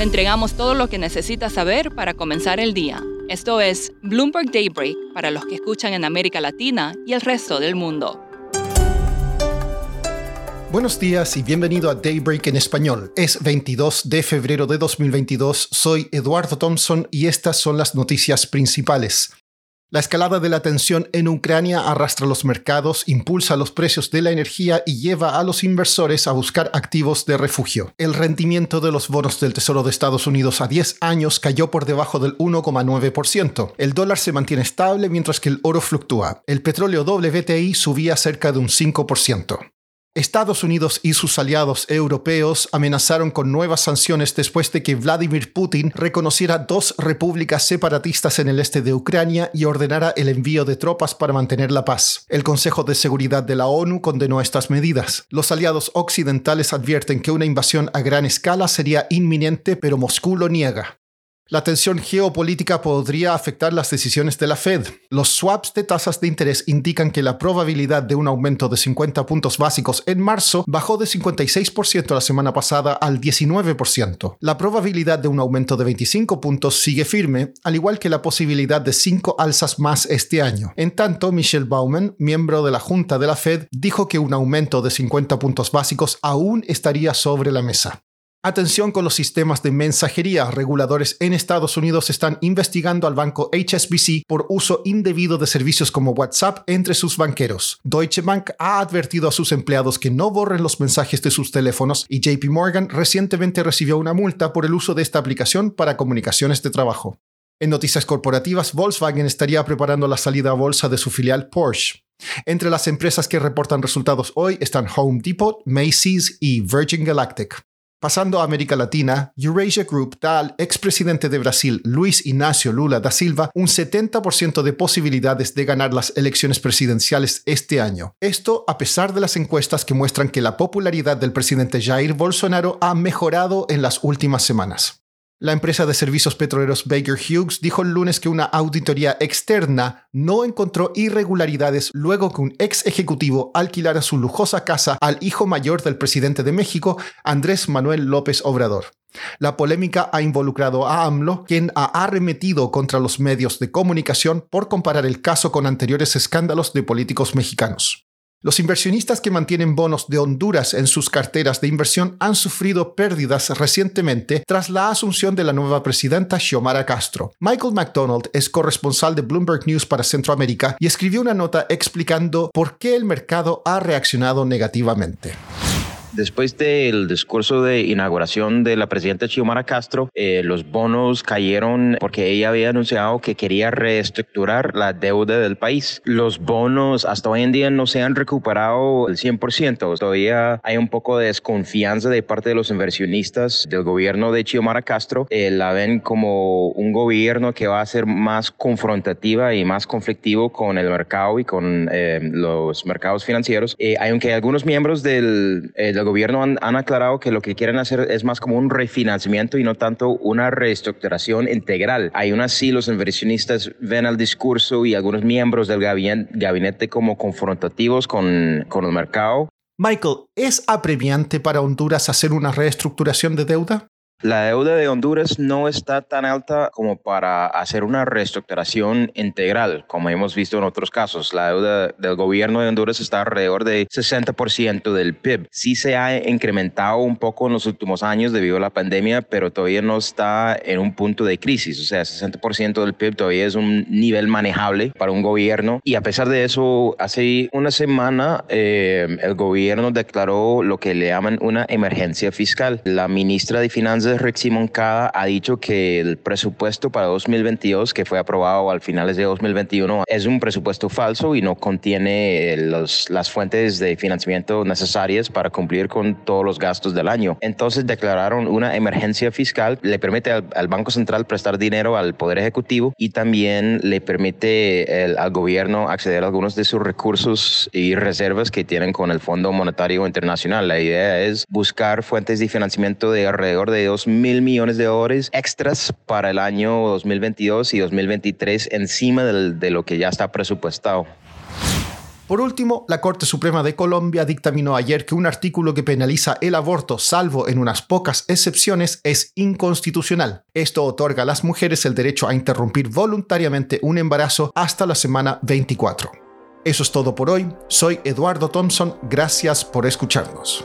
Le entregamos todo lo que necesita saber para comenzar el día. Esto es Bloomberg Daybreak para los que escuchan en América Latina y el resto del mundo. Buenos días y bienvenido a Daybreak en español. Es 22 de febrero de 2022. Soy Eduardo Thompson y estas son las noticias principales. La escalada de la tensión en Ucrania arrastra los mercados, impulsa los precios de la energía y lleva a los inversores a buscar activos de refugio. El rendimiento de los bonos del Tesoro de Estados Unidos a 10 años cayó por debajo del 1,9%. El dólar se mantiene estable mientras que el oro fluctúa. El petróleo WTI subía cerca de un 5%. Estados Unidos y sus aliados europeos amenazaron con nuevas sanciones después de que Vladimir Putin reconociera dos repúblicas separatistas en el este de Ucrania y ordenara el envío de tropas para mantener la paz. El Consejo de Seguridad de la ONU condenó estas medidas. Los aliados occidentales advierten que una invasión a gran escala sería inminente, pero Moscú lo niega. La tensión geopolítica podría afectar las decisiones de la Fed. Los swaps de tasas de interés indican que la probabilidad de un aumento de 50 puntos básicos en marzo bajó de 56% la semana pasada al 19%. La probabilidad de un aumento de 25 puntos sigue firme, al igual que la posibilidad de 5 alzas más este año. En tanto, Michelle Bauman, miembro de la Junta de la Fed, dijo que un aumento de 50 puntos básicos aún estaría sobre la mesa. Atención con los sistemas de mensajería. Reguladores en Estados Unidos están investigando al banco HSBC por uso indebido de servicios como WhatsApp entre sus banqueros. Deutsche Bank ha advertido a sus empleados que no borren los mensajes de sus teléfonos y JP Morgan recientemente recibió una multa por el uso de esta aplicación para comunicaciones de trabajo. En noticias corporativas, Volkswagen estaría preparando la salida a bolsa de su filial Porsche. Entre las empresas que reportan resultados hoy están Home Depot, Macy's y Virgin Galactic. Pasando a América Latina, Eurasia Group da al expresidente de Brasil, Luis Ignacio Lula da Silva, un 70% de posibilidades de ganar las elecciones presidenciales este año. Esto a pesar de las encuestas que muestran que la popularidad del presidente Jair Bolsonaro ha mejorado en las últimas semanas. La empresa de servicios petroleros Baker Hughes dijo el lunes que una auditoría externa no encontró irregularidades luego que un ex ejecutivo alquilara su lujosa casa al hijo mayor del presidente de México, Andrés Manuel López Obrador. La polémica ha involucrado a AMLO, quien ha arremetido contra los medios de comunicación por comparar el caso con anteriores escándalos de políticos mexicanos. Los inversionistas que mantienen bonos de Honduras en sus carteras de inversión han sufrido pérdidas recientemente tras la asunción de la nueva presidenta Xiomara Castro. Michael McDonald es corresponsal de Bloomberg News para Centroamérica y escribió una nota explicando por qué el mercado ha reaccionado negativamente. Después del discurso de inauguración de la presidenta Xiomara Castro, eh, los bonos cayeron porque ella había anunciado que quería reestructurar la deuda del país. Los bonos hasta hoy en día no se han recuperado el 100%. Todavía hay un poco de desconfianza de parte de los inversionistas del gobierno de Xiomara Castro. Eh, la ven como un gobierno que va a ser más confrontativa y más conflictivo con el mercado y con eh, los mercados financieros. aunque algunos miembros del el gobierno han, aclarado que lo que quieren hacer es más como un refinanciamiento y no tanto una reestructuración integral. Aún así, los inversionistas ven el discurso y algunos miembros del gabinete, como confrontativos con, con el mercado. Michael, ¿es apremiante para Honduras hacer una reestructuración de deuda? La deuda de Honduras no está tan alta como para hacer una reestructuración integral, como hemos visto en otros casos. La deuda del gobierno de Honduras está alrededor de 60% del PIB. Sí se ha incrementado un poco en los últimos años debido a la pandemia, pero todavía no está en un punto de crisis. O sea, 60% del PIB todavía es un nivel manejable para un gobierno. Y a pesar de eso, hace una semana eh, el gobierno declaró lo que le llaman una emergencia fiscal. La ministra de Finanzas Rick Moncada ha dicho que el presupuesto para 2022, que fue aprobado al finales de 2021, es un presupuesto falso y no contiene los, las fuentes de financiamiento necesarias para cumplir con todos los gastos del año. Entonces declararon una emergencia fiscal, le permite al, Banco Central prestar dinero al Poder Ejecutivo y también le permite al gobierno acceder a algunos de sus recursos y reservas que tienen con el Fondo Monetario Internacional. La idea es buscar fuentes de financiamiento de alrededor de 2 mil millones de dólares extras para el año 2022 y 2023 encima de lo que ya está presupuestado. Por último, la Corte Suprema de Colombia dictaminó ayer que un artículo que penaliza el aborto, salvo en unas pocas excepciones, es inconstitucional. Esto otorga a las mujeres el derecho a interrumpir voluntariamente un embarazo hasta la semana 24. Eso es todo por hoy. Soy Eduardo Thompson. Gracias por escucharnos.